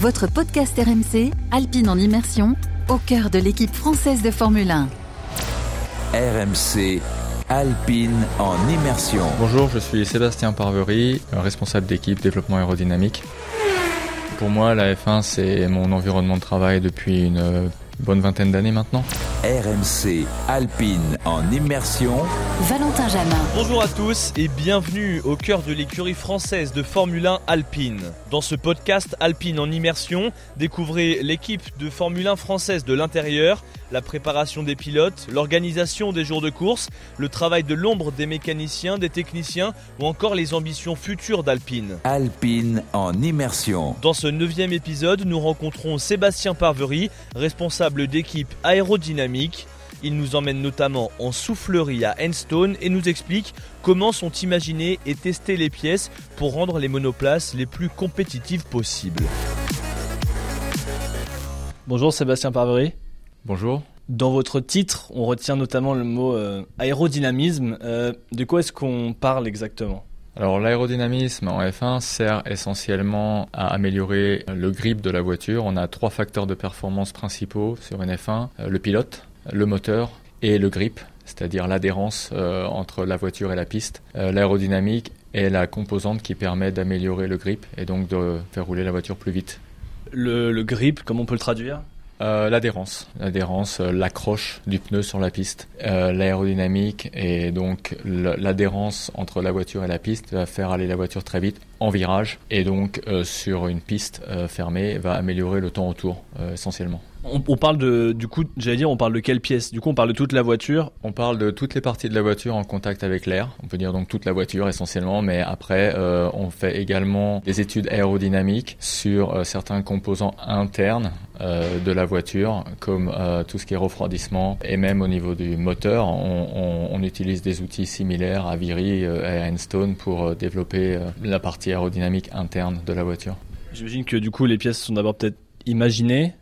votre podcast RMC, Alpine en immersion, au cœur de l'équipe française de Formule 1. RMC Alpine en immersion. Bonjour, je suis Sébastien Parvery, responsable d'équipe développement aérodynamique. Pour moi, la F1, c'est mon environnement de travail depuis une bonne vingtaine d'années maintenant. RMC Alpine en immersion. Valentin Jamin. Bonjour à tous et bienvenue au cœur de l'écurie française de Formule 1 Alpine. Dans ce podcast Alpine en immersion, découvrez l'équipe de Formule 1 française de l'intérieur, la préparation des pilotes, l'organisation des jours de course, le travail de l'ombre des mécaniciens, des techniciens ou encore les ambitions futures d'Alpine. Alpine en immersion. Dans ce neuvième épisode, nous rencontrons Sébastien Parvery, responsable d'équipe aérodynamique il nous emmène notamment en soufflerie à Enstone et nous explique comment sont imaginées et testées les pièces pour rendre les monoplaces les plus compétitives possibles. Bonjour Sébastien Parvery. Bonjour. Dans votre titre, on retient notamment le mot euh, aérodynamisme. Euh, de quoi est-ce qu'on parle exactement? Alors l'aérodynamisme en F1 sert essentiellement à améliorer le grip de la voiture. On a trois facteurs de performance principaux sur une F1, euh, le pilote, le moteur et le grip, c'est-à-dire l'adhérence euh, entre la voiture et la piste. Euh, l'aérodynamique est la composante qui permet d'améliorer le grip et donc de faire rouler la voiture plus vite. Le, grip, comment on peut le traduire? Euh, l'adhérence, l'adhérence, l'accroche du pneu sur la piste, l'aérodynamique et donc l'adhérence entre la voiture et la piste va faire aller la voiture très vite en virage et donc sur une piste fermée va améliorer le temps autour essentiellement. On, parle de, du coup, j'allais dire, on parle de quelle pièce? Du coup, on parle de toute la voiture? On parle de toutes les parties de la voiture en contact avec l'air. On peut dire donc toute la voiture essentiellement, mais après, euh, on fait également des études aérodynamiques sur euh, certains composants internes euh, de la voiture, comme tout ce qui est refroidissement, et même au niveau du moteur, on, on utilise des outils similaires à Viry et à Enstone pour développer la partie aérodynamique interne de la voiture. J'imagine que du coup, les pièces sont d'abord peut-être imaginées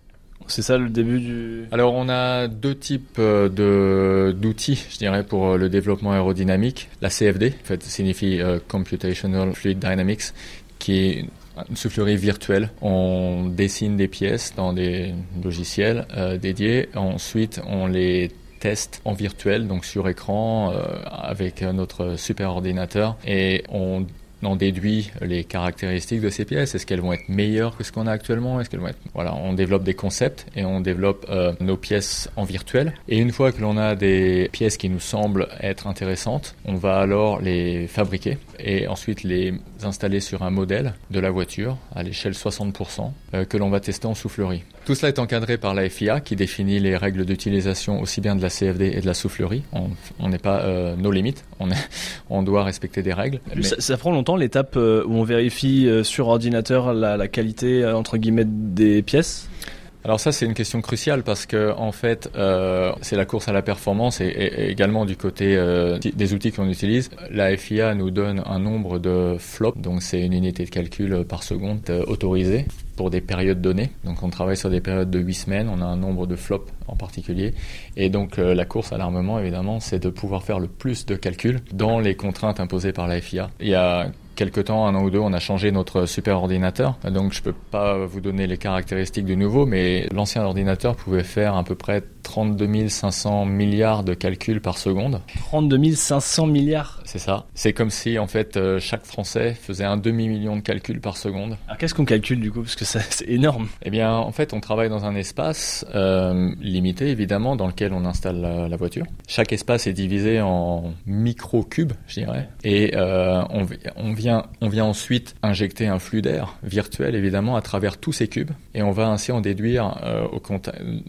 c'est ça le début du. Alors on a deux types euh, de d'outils, je dirais, pour euh, le développement aérodynamique. La CFD, en fait, signifie euh, Computational Fluid Dynamics, qui est une soufflerie virtuelle. On dessine des pièces dans des logiciels dédiés. Ensuite, on les teste en virtuel, donc sur écran, avec notre super ordinateur, et on on déduit les caractéristiques de ces pièces. Est-ce qu'elles vont être meilleures que ce qu'on a actuellement? Est-ce qu'elles vont être voilà, on développe des concepts et on développe euh, nos pièces en virtuel. Et une fois que l'on a des pièces qui nous semblent être intéressantes, on va alors les fabriquer et ensuite les installer sur un modèle de la voiture à l'échelle 60% euh, que l'on va tester en soufflerie. Tout cela est encadré par la FIA qui définit les règles d'utilisation aussi bien de la CFD et de la soufflerie. On n'est pas euh, nos limites, on, est, on doit respecter des règles. Ça, prend longtemps l'étape euh, où on vérifie sur ordinateur la, la qualité entre guillemets des pièces? Alors ça c'est une question cruciale parce que en fait euh, c'est la course à la performance et, également du côté euh, des outils qu'on utilise. La FIA nous donne un nombre de flops, donc c'est une unité de calcul par seconde euh, autorisée pour des périodes données. Donc on travaille sur des périodes de 8 semaines, on a un nombre de flops en particulier. Et donc la course à l'armement évidemment c'est de pouvoir faire le plus de calculs dans les contraintes imposées par la FIA. Il y a quelque temps, un an ou deux, on a changé notre super ordinateur. Donc je peux pas vous donner les caractéristiques du nouveau, mais l'ancien ordinateur pouvait faire à peu près 32 500 milliards de calculs par seconde. 32 500 milliards C'est ça. C'est comme si en fait euh, chaque Français faisait un demi-million de calculs par seconde. Alors qu'est-ce qu'on calcule du coup? Parce que c'est énorme. Eh bien en fait on travaille dans un espace euh, limité évidemment dans lequel on installe la, voiture. Chaque espace est divisé en micro-cubes, je dirais. Et euh, on, on, vient, on vient ensuite injecter un flux d'air virtuel évidemment à travers tous ces cubes. Et on va ainsi en déduire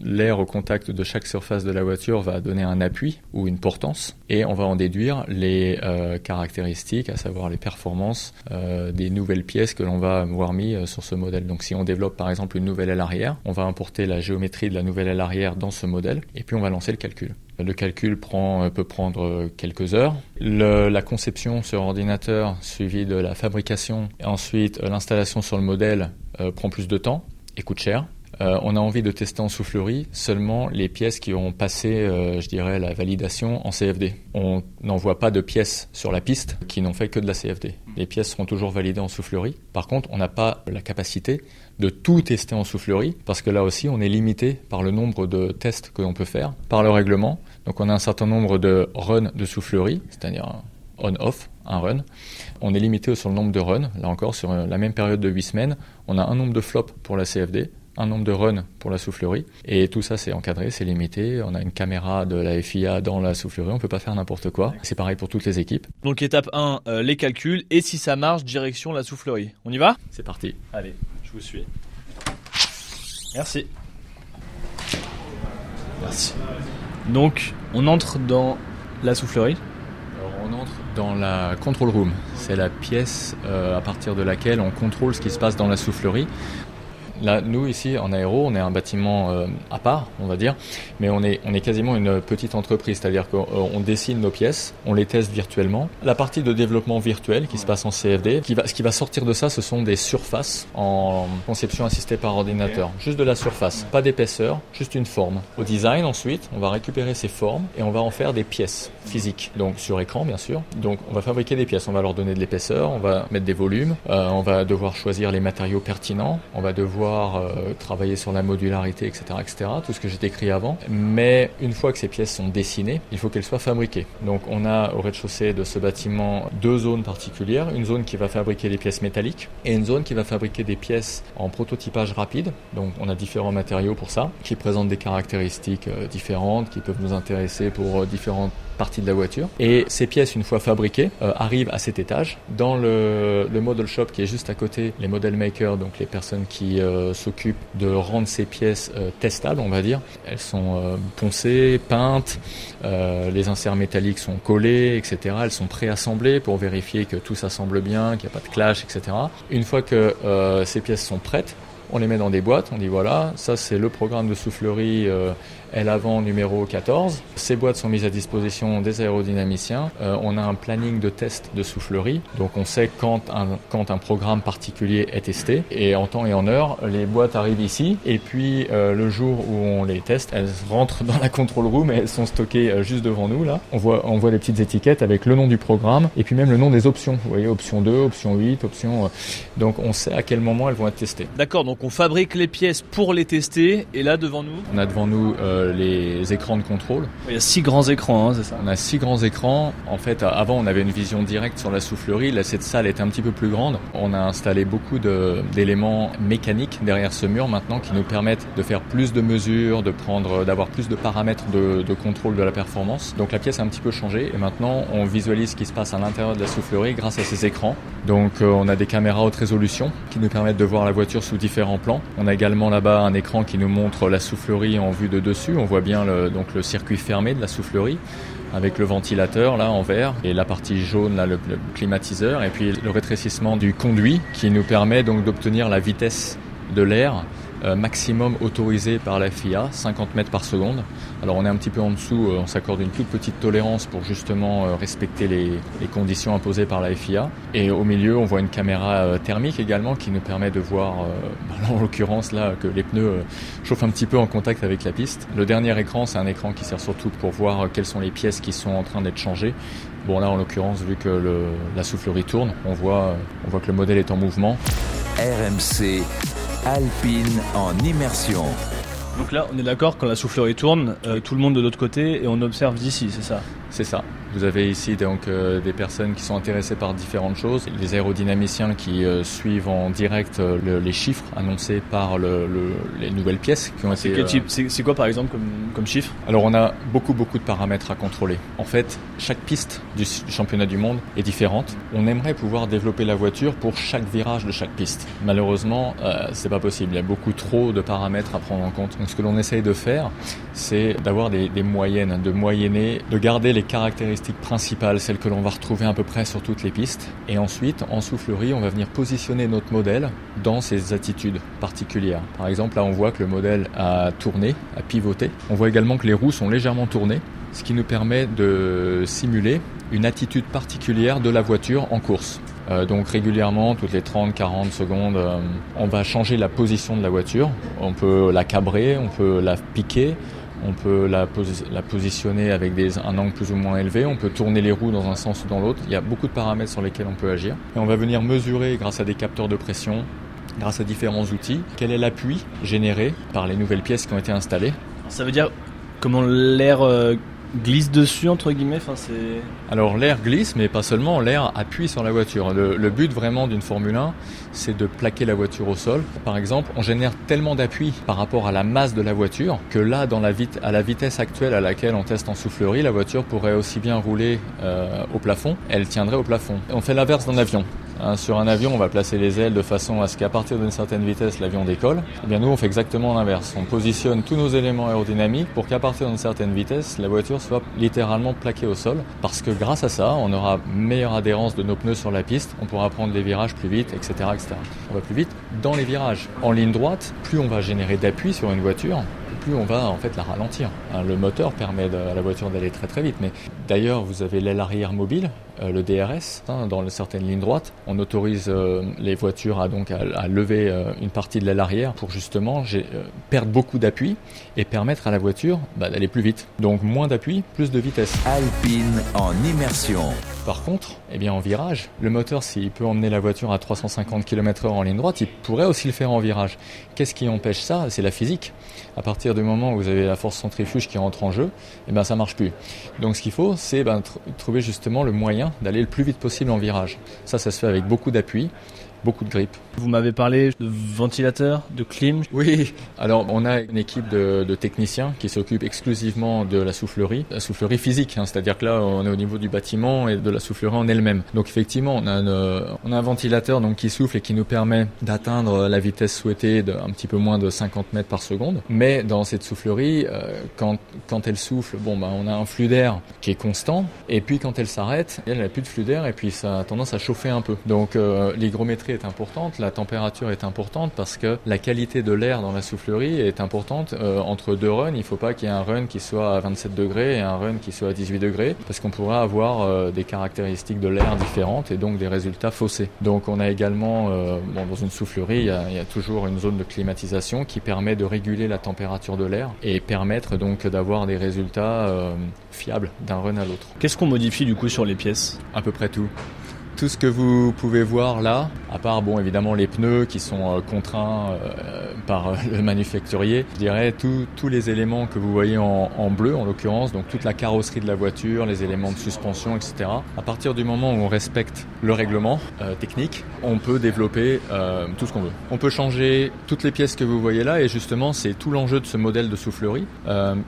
l'air au contact de chaque surface de la voiture va donner un appui ou une portance et on va en déduire les euh, caractéristiques, à savoir les performances euh, des nouvelles pièces que l'on va avoir mis euh, sur ce modèle. Donc si on développe par exemple une nouvelle aile arrière, on va importer la géométrie de la nouvelle aile arrière dans ce modèle et puis on va lancer le calcul. Le calcul peut prendre quelques heures. la conception sur ordinateur, suivi de la fabrication et ensuite l'installation sur le modèle prend plus de temps et coûte cher. Euh, on a envie de tester en soufflerie seulement les pièces qui ont passé, euh, je dirais, la validation en CFD. On n'envoie pas de pièces sur la piste qui n'ont fait que de la CFD. Les pièces seront toujours validées en soufflerie. Par contre, on n'a pas la capacité de tout tester en soufflerie parce que là aussi, on est limité par le nombre de tests que l'on peut faire, par le règlement. Donc, on a un certain nombre de runs de soufflerie, c'est-à-dire on-off, un run. On est limité sur le nombre de runs. Là encore, sur la même période de 8 semaines, on a un nombre de flops pour la CFD, un nombre de runs pour la soufflerie. Et tout ça, c'est encadré, c'est limité. On a une caméra de la FIA dans la soufflerie. On peut pas faire n'importe quoi. C'est pareil pour toutes les équipes. Donc étape 1, euh, les calculs. Et si ça marche, direction la soufflerie. On y va? C'est parti. Allez, je vous suis. Merci. Merci. Donc, on entre dans la soufflerie. Alors, on entre dans la control room. C'est la pièce euh, à partir de laquelle on contrôle ce qui se passe dans la soufflerie. Là, nous ici en aéro, on est un bâtiment euh, à part, on va dire, mais on est, on est quasiment une petite entreprise, c'est-à-dire qu'on euh, dessine nos pièces, on les teste virtuellement. La partie de développement virtuel qui se passe en CFD, qui va, ce qui va sortir de ça, ce sont des surfaces en conception assistée par ordinateur, juste de la surface, pas d'épaisseur, juste une forme. Au design ensuite, on va récupérer ces formes et on va en faire des pièces physiques, donc sur écran bien sûr. Donc on va fabriquer des pièces, on va leur donner de l'épaisseur, on va mettre des volumes, euh, on va devoir choisir les matériaux pertinents, on va devoir euh, travailler sur la modularité, etc., etc., tout ce que j'ai décrit avant. Mais une fois que ces pièces sont dessinées, il faut qu'elles soient fabriquées. Donc on a au rez-de-chaussée de ce bâtiment deux zones particulières, une zone qui va fabriquer des pièces métalliques et une zone qui va fabriquer des pièces en prototypage rapide. Donc on a différents matériaux pour ça, qui présentent des caractéristiques euh, différentes, qui peuvent nous intéresser pour euh, différentes partie de la voiture. Et ces pièces, une fois fabriquées, euh, arrivent à cet étage. Dans le, le, model shop qui est juste à côté, les model makers, donc les personnes qui euh, s'occupent de rendre ces pièces euh, testables, on va dire, elles sont poncées, peintes, les inserts métalliques sont collés, etc. Elles sont préassemblées pour vérifier que tout s'assemble bien, qu'il n'y a pas de clash, etc. Une fois que ces pièces sont prêtes, on les met dans des boîtes, on dit voilà, ça c'est le programme de soufflerie L avant numéro 14. Ces boîtes sont mises à disposition des aérodynamiciens. Euh, on a un planning de test de soufflerie, donc on sait quand un, quand un programme particulier est testé. Et en temps et en heure, les boîtes arrivent ici, et puis euh, le jour où on les teste, elles rentrent dans la control room et elles sont stockées euh, juste devant nous là. On voit, on voit des petites étiquettes avec le nom du programme, et puis même le nom des options. Vous voyez, option 2, option 8, option... Donc on sait à quel moment elles vont être testées. D'accord, donc on fabrique les pièces pour les tester, et là devant nous? On a devant nous euh, les écrans de contrôle. Il y a six grands écrans, hein, c'est ça On a six grands écrans. En fait, avant, on avait une vision directe sur la soufflerie. Là, cette salle est un petit peu plus grande. On a installé beaucoup d'éléments mécaniques derrière ce mur maintenant qui nous permettent de faire plus de mesures, de prendre, d'avoir plus de paramètres de, de, contrôle de la performance. Donc la pièce a un petit peu changé et maintenant on visualise ce qui se passe à l'intérieur de la soufflerie grâce à ces écrans. Donc euh, on a des caméras haute résolution qui nous permettent de voir la voiture sous différents plans. On a également là-bas un écran qui nous montre la soufflerie en vue de dessus. On voit bien le, donc le circuit fermé de la soufflerie avec le ventilateur là en vert et la partie jaune le, le climatiseur et puis le rétrécissement du conduit qui nous permet donc d'obtenir la vitesse de l'air maximum autorisé par la FIA, 50 mètres par seconde. Alors on est un petit peu en dessous, euh, on s'accorde une toute petite tolérance pour justement euh, respecter les, les, conditions imposées par la FIA. Et au milieu, on voit une caméra thermique également qui nous permet de voir, en l'occurrence là, que les pneus chauffent un petit peu en contact avec la piste. Le dernier écran, c'est un écran qui sert surtout pour voir quelles sont les pièces qui sont en train d'être changées. Bon là, en l'occurrence, vu que le, la soufflerie tourne, on voit, on voit que le modèle est en mouvement. RMC Alpine en immersion. Donc là, on est d'accord, quand la soufflerie tourne, euh, tout le monde de l'autre côté et on observe d'ici, c'est ça? C'est ça. Vous avez ici donc euh, des personnes qui sont intéressées par différentes choses, les aérodynamiciens qui euh, suivent en direct euh, le, les chiffres annoncés par le, le, les nouvelles pièces qui ont été. Type C'est quoi par exemple comme, comme chiffre? Alors on a beaucoup beaucoup de paramètres à contrôler. En fait, chaque piste du, du championnat du monde est différente. On aimerait pouvoir développer la voiture pour chaque virage de chaque piste. Malheureusement, euh, c'est pas possible. Il y a beaucoup trop de paramètres à prendre en compte. Donc ce que l'on essaye de faire, c'est d'avoir des, des moyennes, de moyenner, de garder les caractéristiques principale, celle que l'on va retrouver à peu près sur toutes les pistes. Et ensuite, en soufflerie, on va venir positionner notre modèle dans ses attitudes particulières. Par exemple, là, on voit que le modèle a tourné, a pivoté. On voit également que les roues sont légèrement tournées, ce qui nous permet de simuler une attitude particulière de la voiture en course. Euh, donc régulièrement, toutes les 30-40 secondes, euh, on va changer la position de la voiture. On peut la cabrer, on peut la piquer, on peut la, posi- la positionner avec un angle plus ou moins élevé, on peut tourner les roues dans un sens ou dans l'autre. Il y a beaucoup de paramètres sur lesquels on peut agir. Et on va venir mesurer grâce à des capteurs de pression, grâce à différents outils, quel est l'appui généré par les nouvelles pièces qui ont été installées. Ça veut dire comment l'air euh, glisse dessus, entre guillemets. Alors l'air glisse, mais pas seulement, l'air appuie sur la voiture. Le, but vraiment d'une Formule 1, c'est de plaquer la voiture au sol. Par exemple, on génère tellement d'appui par rapport à la masse de la voiture que là, dans la à la vitesse actuelle à laquelle on teste en soufflerie, la voiture pourrait aussi bien rouler euh, au plafond, elle tiendrait au plafond. On fait l'inverse d'un avion. Hein, sur un avion, on va placer les ailes de façon à ce qu'à partir d'une certaine vitesse, l'avion décolle. Eh bien, nous, on fait exactement l'inverse. On positionne tous nos éléments aérodynamiques pour qu'à partir d'une certaine vitesse, la voiture soit littéralement plaquée au sol. Parce que grâce à ça, on aura meilleure adhérence de nos pneus sur la piste, on pourra prendre les virages plus vite, etc., etc. On va plus vite dans les virages. En ligne droite, plus on va générer d'appui sur une voiture, plus on va en fait la ralentir. Hein, le moteur permet à la voiture d'aller très très vite. Mais d'ailleurs, vous avez l'aile arrière mobile, le DRS, hein, dans certaines lignes droites. On autorise euh, les voitures à donc à, à lever euh, une partie de l'aile arrière pour justement euh, perdre beaucoup d'appui et permettre à la voiture bah, d'aller plus vite. Donc moins d'appui, plus de vitesse. Alpine en immersion. Par contre, eh bien en virage, le moteur, s'il peut emmener la voiture à 350 km/h en ligne droite, il pourrait aussi le faire en virage. Qu'est-ce qui empêche ça? C'est la physique. À partir du moment où vous avez la force centrifuge qui rentre en jeu, eh ben ça marche plus. Donc ce qu'il faut, c'est ben, tr- trouver justement le moyen d'aller le plus vite possible en virage. Ça, ça se fait avec beaucoup d'appui, beaucoup de grip. Vous m'avez parlé de ventilateur, de clim. Oui, alors on a une équipe de, de techniciens qui s'occupe exclusivement de la soufflerie, la soufflerie physique, hein, c'est-à-dire que là on est au niveau du bâtiment et de la soufflerie en elle-même. Donc effectivement on a, une- on a un ventilateur donc qui souffle et qui nous permet d'atteindre la vitesse souhaitée de un petit peu moins de 50 mètres par seconde. Mais dans cette soufflerie, euh, quand, quand elle souffle, bon ben on a un flux d'air qui est constant et puis quand elle s'arrête, elle n'a plus de flux d'air et puis ça a tendance à chauffer un peu. Donc euh, l'hygrométrie est importante, la température est importante parce que la qualité de l'air dans la soufflerie est importante. Euh, entre deux runs, il ne faut pas qu'il y ait un run qui soit à 27 degrés et un run qui soit à 18 degrés parce qu'on pourrait avoir euh, des caractéristiques de l'air différentes et donc des résultats faussés. Donc on a également, euh, bon, dans une soufflerie, il y, a, il y a toujours une zone de climatisation qui permet de réguler la température de l'air et permettre donc d'avoir des résultats fiables d'un run à l'autre. Qu'est-ce qu'on modifie du coup sur les pièces? À peu près tout. Tout ce que vous pouvez voir là, à part bon évidemment les pneus qui sont euh, contraints euh, par euh, le manufacturier, je dirais tous tous les éléments que vous voyez en, bleu en l'occurrence, donc toute la carrosserie de la voiture, les éléments de suspension, etc. À partir du moment où on respecte le règlement technique, on peut développer tout ce qu'on veut. On peut changer toutes les pièces que vous voyez là et justement c'est tout l'enjeu de ce modèle de soufflerie.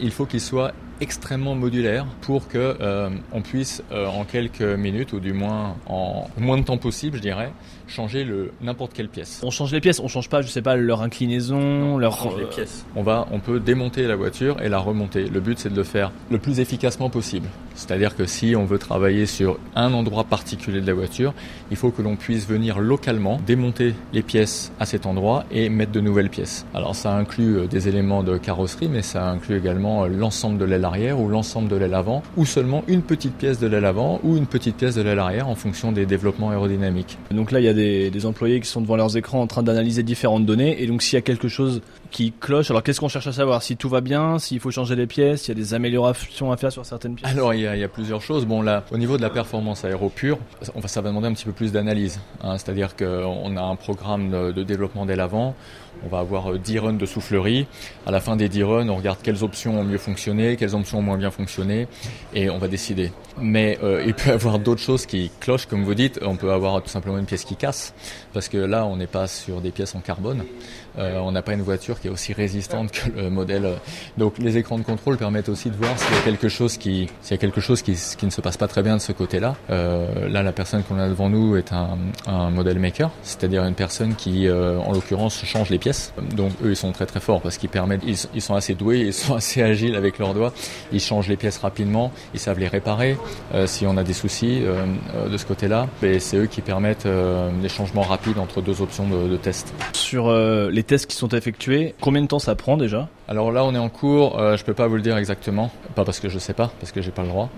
Il faut qu'il soit extrêmement modulaire pour que euh, on puisse euh, en quelques minutes ou du moins en moins de temps possible, je dirais, changer le n'importe quelle pièce. On change les pièces, on change pas, je sais pas, leur inclinaison, leur. change les pièces. On va, on peut démonter la voiture et la remonter. Le but c'est de le faire le plus efficacement possible. C'est-à-dire que si on veut travailler sur un endroit particulier de la voiture, il faut que l'on puisse venir localement démonter les pièces à cet endroit et mettre de nouvelles pièces. Alors ça inclut euh, des éléments de carrosserie, mais ça inclut également euh, l'ensemble de l'aile arrière ou l'ensemble de l'aile avant, ou seulement une petite pièce de l'aile avant ou une petite pièce de l'aile arrière en fonction des développements aérodynamiques. Donc là, il y a des, des employés qui sont devant leurs écrans en train d'analyser différentes données. Et donc, s'il y a quelque chose qui cloche, alors qu'est-ce qu'on cherche à savoir? Si tout va bien, s'il faut changer les pièces, s'il y a des améliorations à faire sur certaines pièces? Alors il y, a, plusieurs choses. Bon là, au niveau de la performance aéro pure, on va, ça va demander un petit peu plus d'analyse. hein. C'est-à-dire qu'on a un programme de, de développement dès l'avant. On va avoir euh, 10 runs de soufflerie. À la fin des 10 runs, on regarde quelles options ont mieux fonctionné, quelles options ont moins bien fonctionné, et on va décider. Mais euh, il peut y avoir d'autres choses qui clochent, comme vous dites. On peut avoir tout simplement une pièce qui casse, parce que là, on n'est pas sur des pièces en carbone. Euh, on n'a pas une voiture qui est aussi résistante que le modèle. Donc les écrans de contrôle permettent aussi de voir s'il y a quelque chose qui, s'il y a quelque chose qui, qui ne se passe pas très bien de ce côté-là. Euh, là, la personne qu'on a devant nous est un, un model maker, c'est-à-dire une personne qui, euh, en l'occurrence, change les pièces. Donc eux, ils sont très très forts parce qu'ils permettent, ils, sont assez doués, ils sont assez agiles avec leurs doigts. Ils changent les pièces rapidement, ils savent les réparer euh, si on a des soucis euh, euh, de ce côté-là. Et c'est eux qui permettent euh, des changements rapides entre deux options de, de test. Sur euh, les tests qui sont effectués, combien de temps ça prend déjà? Alors là, on est en cours. Euh, je peux pas vous le dire exactement, pas parce que je sais pas, parce que j'ai pas le droit.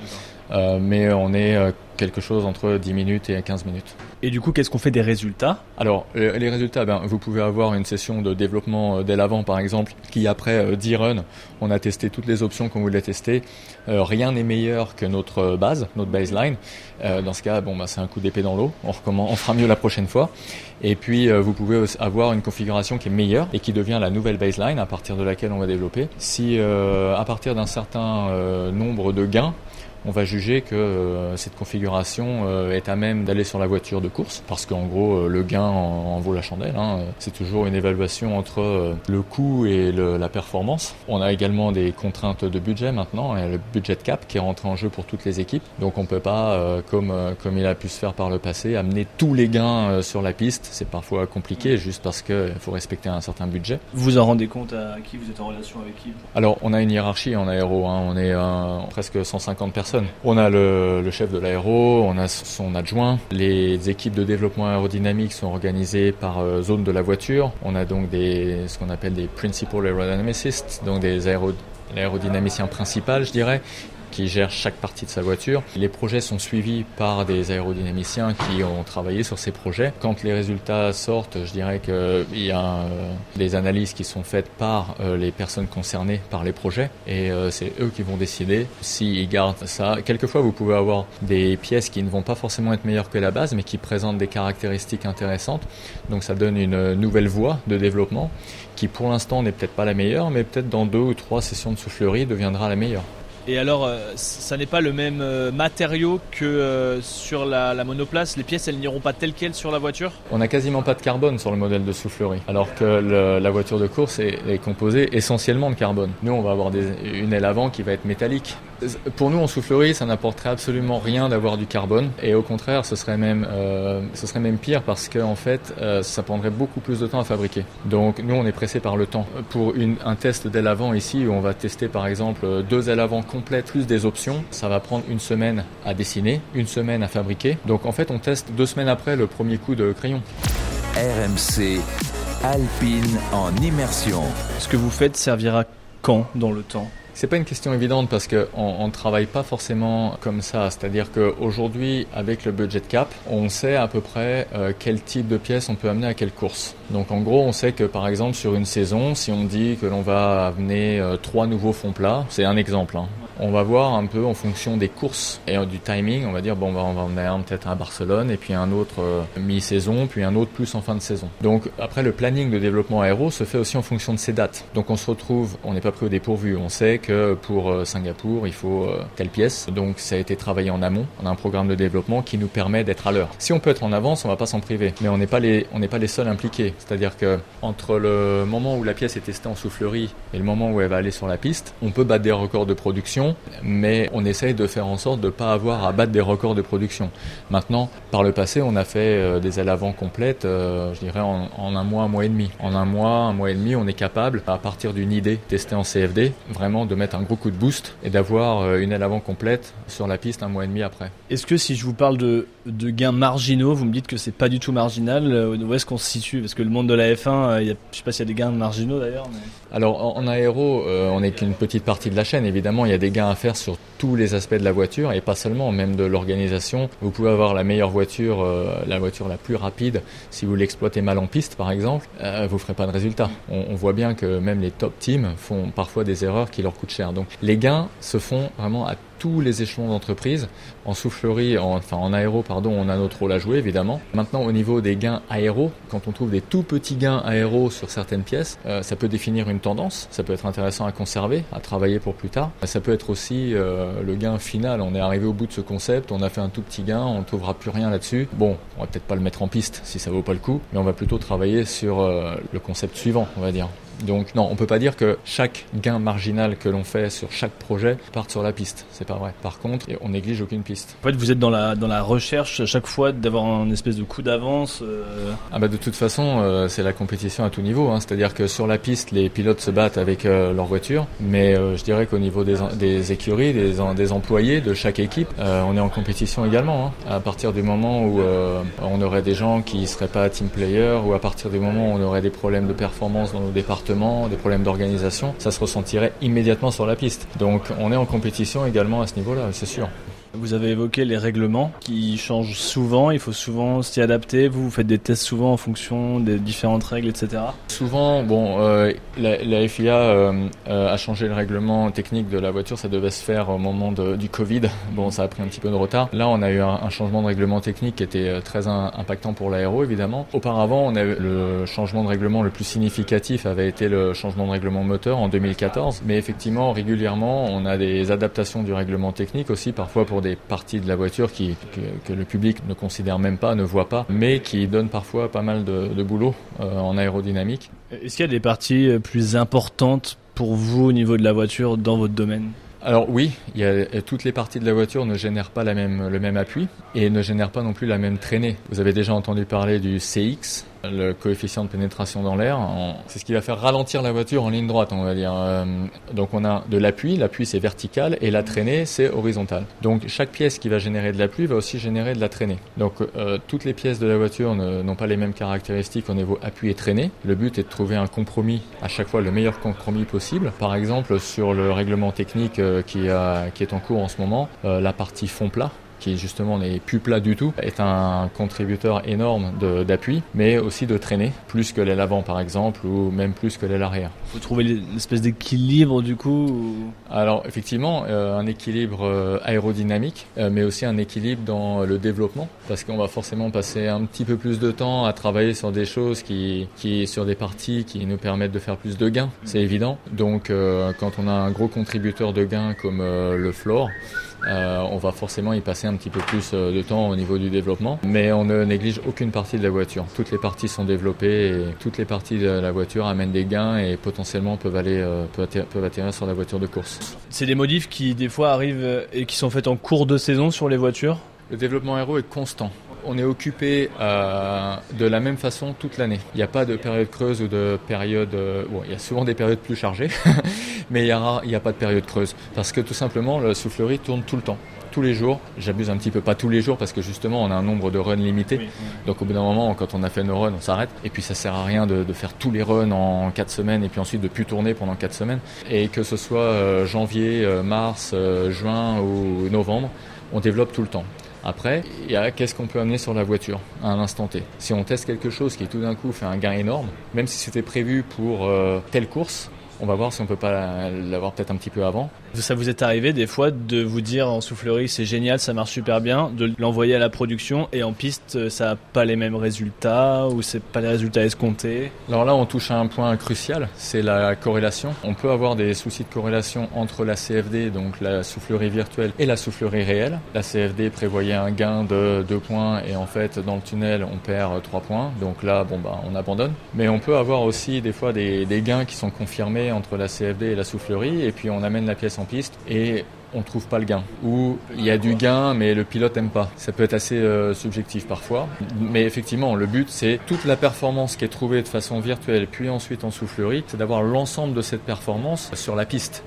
Euh, mais on est euh, quelque chose entre 10 minutes et 15 minutes. Et du coup, qu'est-ce qu'on fait des résultats? Alors, euh, les résultats, ben, vous pouvez avoir une session de développement dès l'avant, par exemple, qui après 10 runs, on a testé toutes les options qu'on voulait tester. rien n'est meilleur que notre base, notre baseline. dans ce cas, bon, bah, c'est un coup d'épée dans l'eau. On, on fera mieux la prochaine fois. Et puis, vous pouvez avoir une configuration qui est meilleure et qui devient la nouvelle baseline à partir de laquelle on va développer. Si à partir d'un certain nombre de gains, on va juger que euh, cette configuration euh, est à même d'aller sur la voiture de course, parce qu'en gros, euh, le gain en, vaut la chandelle. Hein. C'est toujours une évaluation entre le coût et la performance. On a également des contraintes de budget maintenant, le budget cap qui est rentré en jeu pour toutes les équipes. Donc on peut pas, comme, comme il a pu se faire par le passé, amener tous les gains sur la piste. C'est parfois compliqué, juste parce qu'il faut respecter un certain budget. Vous en rendez compte à qui? Vous êtes en relation avec qui? Alors on a une hiérarchie en aéro, hein. on est presque 150 personnes on a le, chef de l'aéro, on a son adjoint. Les équipes de développement aérodynamique sont organisées par euh, zone de la voiture. On a donc des, ce qu'on appelle des principal aerodynamicists, donc des aérodynamiciens principaux, je dirais, qui gère chaque partie de sa voiture. Les projets sont suivis par des aérodynamiciens qui ont travaillé sur ces projets. Quand les résultats sortent, je dirais qu'il y a euh, des analyses qui sont faites par euh, les personnes concernées par les projets et euh, c'est eux qui vont décider s'ils gardent ça. Quelquefois, vous pouvez avoir des pièces qui ne vont pas forcément être meilleures que la base, mais qui présentent des caractéristiques intéressantes. Donc ça donne une nouvelle voie de développement qui pour l'instant n'est peut-être pas la meilleure, mais peut-être dans deux ou trois sessions de soufflerie deviendra la meilleure. Et alors, euh, ça n'est pas le même euh, matériau que euh, sur la, monoplace. Les pièces, elles n'iront pas telles quelles sur la voiture? On n'a quasiment pas de carbone sur le modèle de soufflerie, alors que la voiture de course est, composée essentiellement de carbone. Nous, on va avoir une aile avant qui va être métallique. Pour nous, en soufflerie, ça n'apporterait absolument rien d'avoir du carbone, et au contraire, ce serait même, ce serait même pire parce qu'en en fait, ça prendrait beaucoup plus de temps à fabriquer. Donc, nous, on est pressé par le temps. Pour une, un test d'aile avant ici, où on va tester par exemple deux ailes avant complète plus des options. Ça va prendre une semaine à dessiner, une semaine à fabriquer. Donc en fait, on teste deux semaines après le premier coup de crayon. RMC Alpine en immersion. Ce que vous faites servira quand dans le temps? C'est pas une question évidente parce qu'on ne travaille pas forcément comme ça. C'est-à-dire qu'aujourd'hui, avec le budget cap, on sait à peu près euh, quel type de pièces on peut amener à quelle course. Donc en gros, on sait que par exemple sur une saison, si on dit que l'on va amener euh, trois nouveaux fonds plats, c'est un exemple. Hein, on va voir un peu en fonction des courses et du timing. On va dire bon, on va en un peut-être à Barcelone et puis un autre euh, mi-saison, puis un autre plus en fin de saison. Donc après, le planning de développement aéro se fait aussi en fonction de ces dates. Donc on se retrouve, on n'est pas pris au dépourvu. On sait que pour euh, Singapour, il faut euh, telle pièce. Donc ça a été travaillé en amont. On a un programme de développement qui nous permet d'être à l'heure. Si on peut être en avance, on va pas s'en priver. Mais on n'est pas les, on n'est pas les seuls impliqués. C'est-à-dire que entre le moment où la pièce est testée en soufflerie et le moment où elle va aller sur la piste, on peut battre des records de production mais on essaye de faire en sorte de ne pas avoir à battre des records de production. Maintenant, par le passé, on a fait euh, des ailes avant complètes, euh, je dirais en, un mois, un mois et demi. En un mois, un mois et demi, on est capable, à partir d'une idée testée en CFD, vraiment de mettre un gros coup de boost et d'avoir euh, une aile avant complète sur la piste un mois et demi après. Est-ce que si je vous parle de, gains marginaux, vous me dites que c'est pas du tout marginal, où est-ce qu'on se situe? Parce que le monde de la F1, il y a, je sais pas s'il y a des gains marginaux d'ailleurs. Alors en, aéro, on n'est qu'une petite partie de la chaîne, évidemment, il y a des gains à faire sur tous les aspects de la voiture et pas seulement, même de l'organisation. Vous pouvez avoir la meilleure voiture, euh, la voiture la plus rapide. Si vous l'exploitez mal en piste, par exemple, euh, vous ferez pas de résultat. On, on, voit bien que même les top teams font parfois des erreurs qui leur coûtent cher. Donc les gains se font vraiment à tous les échelons d'entreprise. En soufflerie, enfin en aéro, pardon, on a notre rôle à jouer évidemment. Maintenant, au niveau des gains aéro, quand on trouve des tout petits gains aéro sur certaines pièces, euh, ça peut définir une tendance. Ça peut être intéressant à conserver, à travailler pour plus tard. Ça peut être aussi euh, le gain final. On est arrivé au bout de ce concept, on a fait un tout petit gain, on ne trouvera plus rien là-dessus. Bon, on va peut-être pas le mettre en piste si ça vaut pas le coup, mais on va plutôt travailler sur euh, le concept suivant, on va dire. Donc non, on peut pas dire que chaque gain marginal que l'on fait sur chaque projet parte sur la piste. C'est pas vrai. Par contre, on néglige aucune piste. En fait, vous êtes dans la dans la recherche à chaque fois d'avoir un espèce de coup d'avance. Euh. Ah bah de toute façon, euh, c'est la compétition à tout niveau. Hein. C'est-à-dire que sur la piste, les pilotes se battent avec euh, leur voiture, mais je dirais qu'au niveau des, des écuries, des, des employés de chaque équipe, on est en compétition également. Hein. À partir du moment où on aurait des gens qui seraient pas team player, ou à partir du moment où on aurait des problèmes de performance dans nos départements des problèmes d'organisation, ça se ressentirait immédiatement sur la piste. Donc on est en compétition également à ce niveau-là, c'est sûr. Vous avez évoqué les règlements qui changent souvent, il faut souvent s'y adapter. Vous, faites des tests souvent en fonction des différentes règles, etc. Souvent, bon, euh, la, FIA euh, euh, a changé le règlement technique de la voiture, ça devait se faire au moment du Covid. Bon, ça a pris un petit peu de retard. Là, on a eu un, changement de règlement technique qui était très impactant pour l'aéro, évidemment. Auparavant, on le changement de règlement le plus significatif avait été le changement de règlement moteur en 2014. Mais effectivement, régulièrement, on a des adaptations du règlement technique aussi, parfois pour des parties de la voiture qui, que, que, le public ne considère même pas, ne voit pas, mais qui donnent parfois pas mal de, de boulot euh, en aérodynamique. Est-ce qu'il y a des parties euh, plus importantes pour vous au niveau de la voiture dans votre domaine? Alors oui, il y a, toutes les parties de la voiture ne génèrent pas la même, le même appui et ne génèrent pas non plus la même traînée. Vous avez déjà entendu parler du CX, le coefficient de pénétration dans l'air. C'est ce qui va faire ralentir la voiture en ligne droite, on va dire. Euh, donc on a de l'appui, l'appui c'est vertical et la traînée c'est horizontal. Donc chaque pièce qui va générer de l'appui va aussi générer de la traînée. Donc euh, toutes les pièces de la voiture n'ont pas les mêmes caractéristiques au niveau appui et traînée. Le but est de trouver un compromis, à chaque fois le meilleur compromis possible. Par exemple sur le règlement technique euh, qui, est en cours en ce moment, la partie fond plat qui justement n'est plus plat du tout, est un contributeur énorme d'appui, mais aussi de traînée, plus que l'aile avant par exemple, ou même plus que l'aile arrière. Vous trouvez l'espèce d'équilibre du coup ou... Alors effectivement, euh, un équilibre euh, aérodynamique, euh, mais aussi un équilibre dans le développement, parce qu'on va forcément passer un petit peu plus de temps à travailler sur des choses qui, qui sur des parties qui nous permettent de faire plus de gains, c'est évident. Donc quand on a un gros contributeur de gains comme le floor, euh, on va forcément y passer un petit peu plus euh, de temps au niveau du développement. Mais on ne néglige aucune partie de la voiture. Toutes les parties sont développées et toutes les parties de la voiture amènent des gains et potentiellement peuvent, aller, euh, peuvent, atterrir, sur la voiture de course. C'est des modifs qui des fois arrivent et qui sont faits en cours de saison sur les voitures? Le développement aéro est constant on est occupé euh, de la même façon toute l'année. Il n'y a pas de période creuse ou de période. Euh, bon, il y a souvent des périodes plus chargées, mais il n'y a, a, pas de période creuse parce que tout simplement la soufflerie tourne tout le temps. Tous les jours, j'abuse un petit peu, pas tous les jours parce que justement on a un nombre de runs limité. Oui, oui. Donc au bout d'un moment, quand on a fait nos runs, on s'arrête. Et puis ça sert à rien de, de, faire tous les runs en 4 semaines et puis ensuite de plus tourner pendant 4 semaines. Et que ce soit euh, janvier, euh, mars, euh, juin ou novembre, on développe tout le temps. Après, il y a qu'est-ce qu'on peut amener sur la voiture à un instant T. Si on teste quelque chose qui tout d'un coup fait un gain énorme, même si c'était prévu pour euh, telle course, on va voir si on peut pas l'avoir peut-être un petit peu avant. Ça vous est arrivé des fois de vous dire en soufflerie c'est génial, ça marche super bien, de l'envoyer à la production et en piste ça n'a pas les mêmes résultats ou c'est pas les résultats escomptés? Alors là on touche à un point crucial, c'est la corrélation. On peut avoir des soucis de corrélation entre la CFD, donc la soufflerie virtuelle, et la soufflerie réelle. La CFD prévoyait un gain de 2 points et en fait dans le tunnel on perd 3 points, donc là bon bah on abandonne. Mais on peut avoir aussi des fois des, des gains qui sont confirmés entre la CFD et la soufflerie et puis on amène la pièce en piste et on trouve pas le gain. Ou il y a du gain mais le pilote n'aime pas. Ça peut être assez euh, subjectif parfois. Mais effectivement, le but c'est toute la performance qui est trouvée de façon virtuelle puis ensuite en soufflerie, c'est d'avoir l'ensemble de cette performance sur la piste.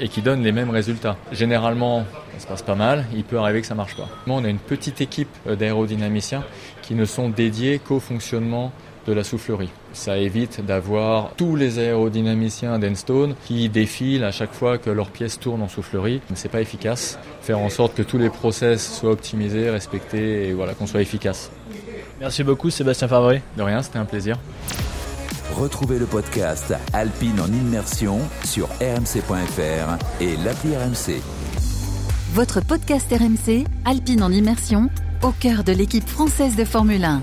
Et qui donne les mêmes résultats. Généralement, ça se passe pas mal, il peut arriver que ça marche pas. On a une petite équipe d'aérodynamiciens qui ne sont dédiés qu'au fonctionnement de la soufflerie. Ça évite d'avoir tous les aérodynamiciens d'Enstone qui défilent à chaque fois que leur pièce tourne en soufflerie. C'est pas efficace. Faire en sorte que tous les process soient optimisés, respectés et voilà, qu'on soit efficace. Merci beaucoup Sébastien Favre. De rien, c'était un plaisir. Retrouvez le podcast Alpine en immersion sur rmc.fr et l'appli RMC. Votre podcast RMC, Alpine en immersion, au cœur de l'équipe française de Formule 1.